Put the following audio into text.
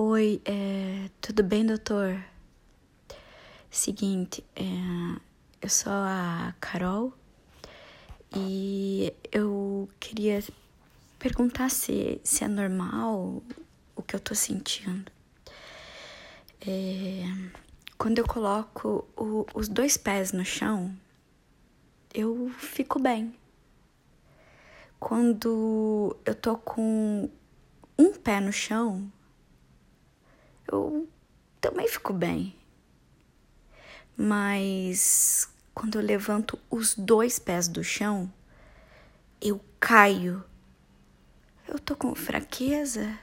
Oi, é, tudo bem, doutor? Seguinte, é, eu sou a Carol e eu queria perguntar se, se é normal o que eu tô sentindo. É, quando eu coloco o, os dois pés no chão, eu fico bem. Quando eu tô com um pé no chão, eu também fico bem. Mas quando eu levanto os dois pés do chão, eu caio. Eu tô com fraqueza.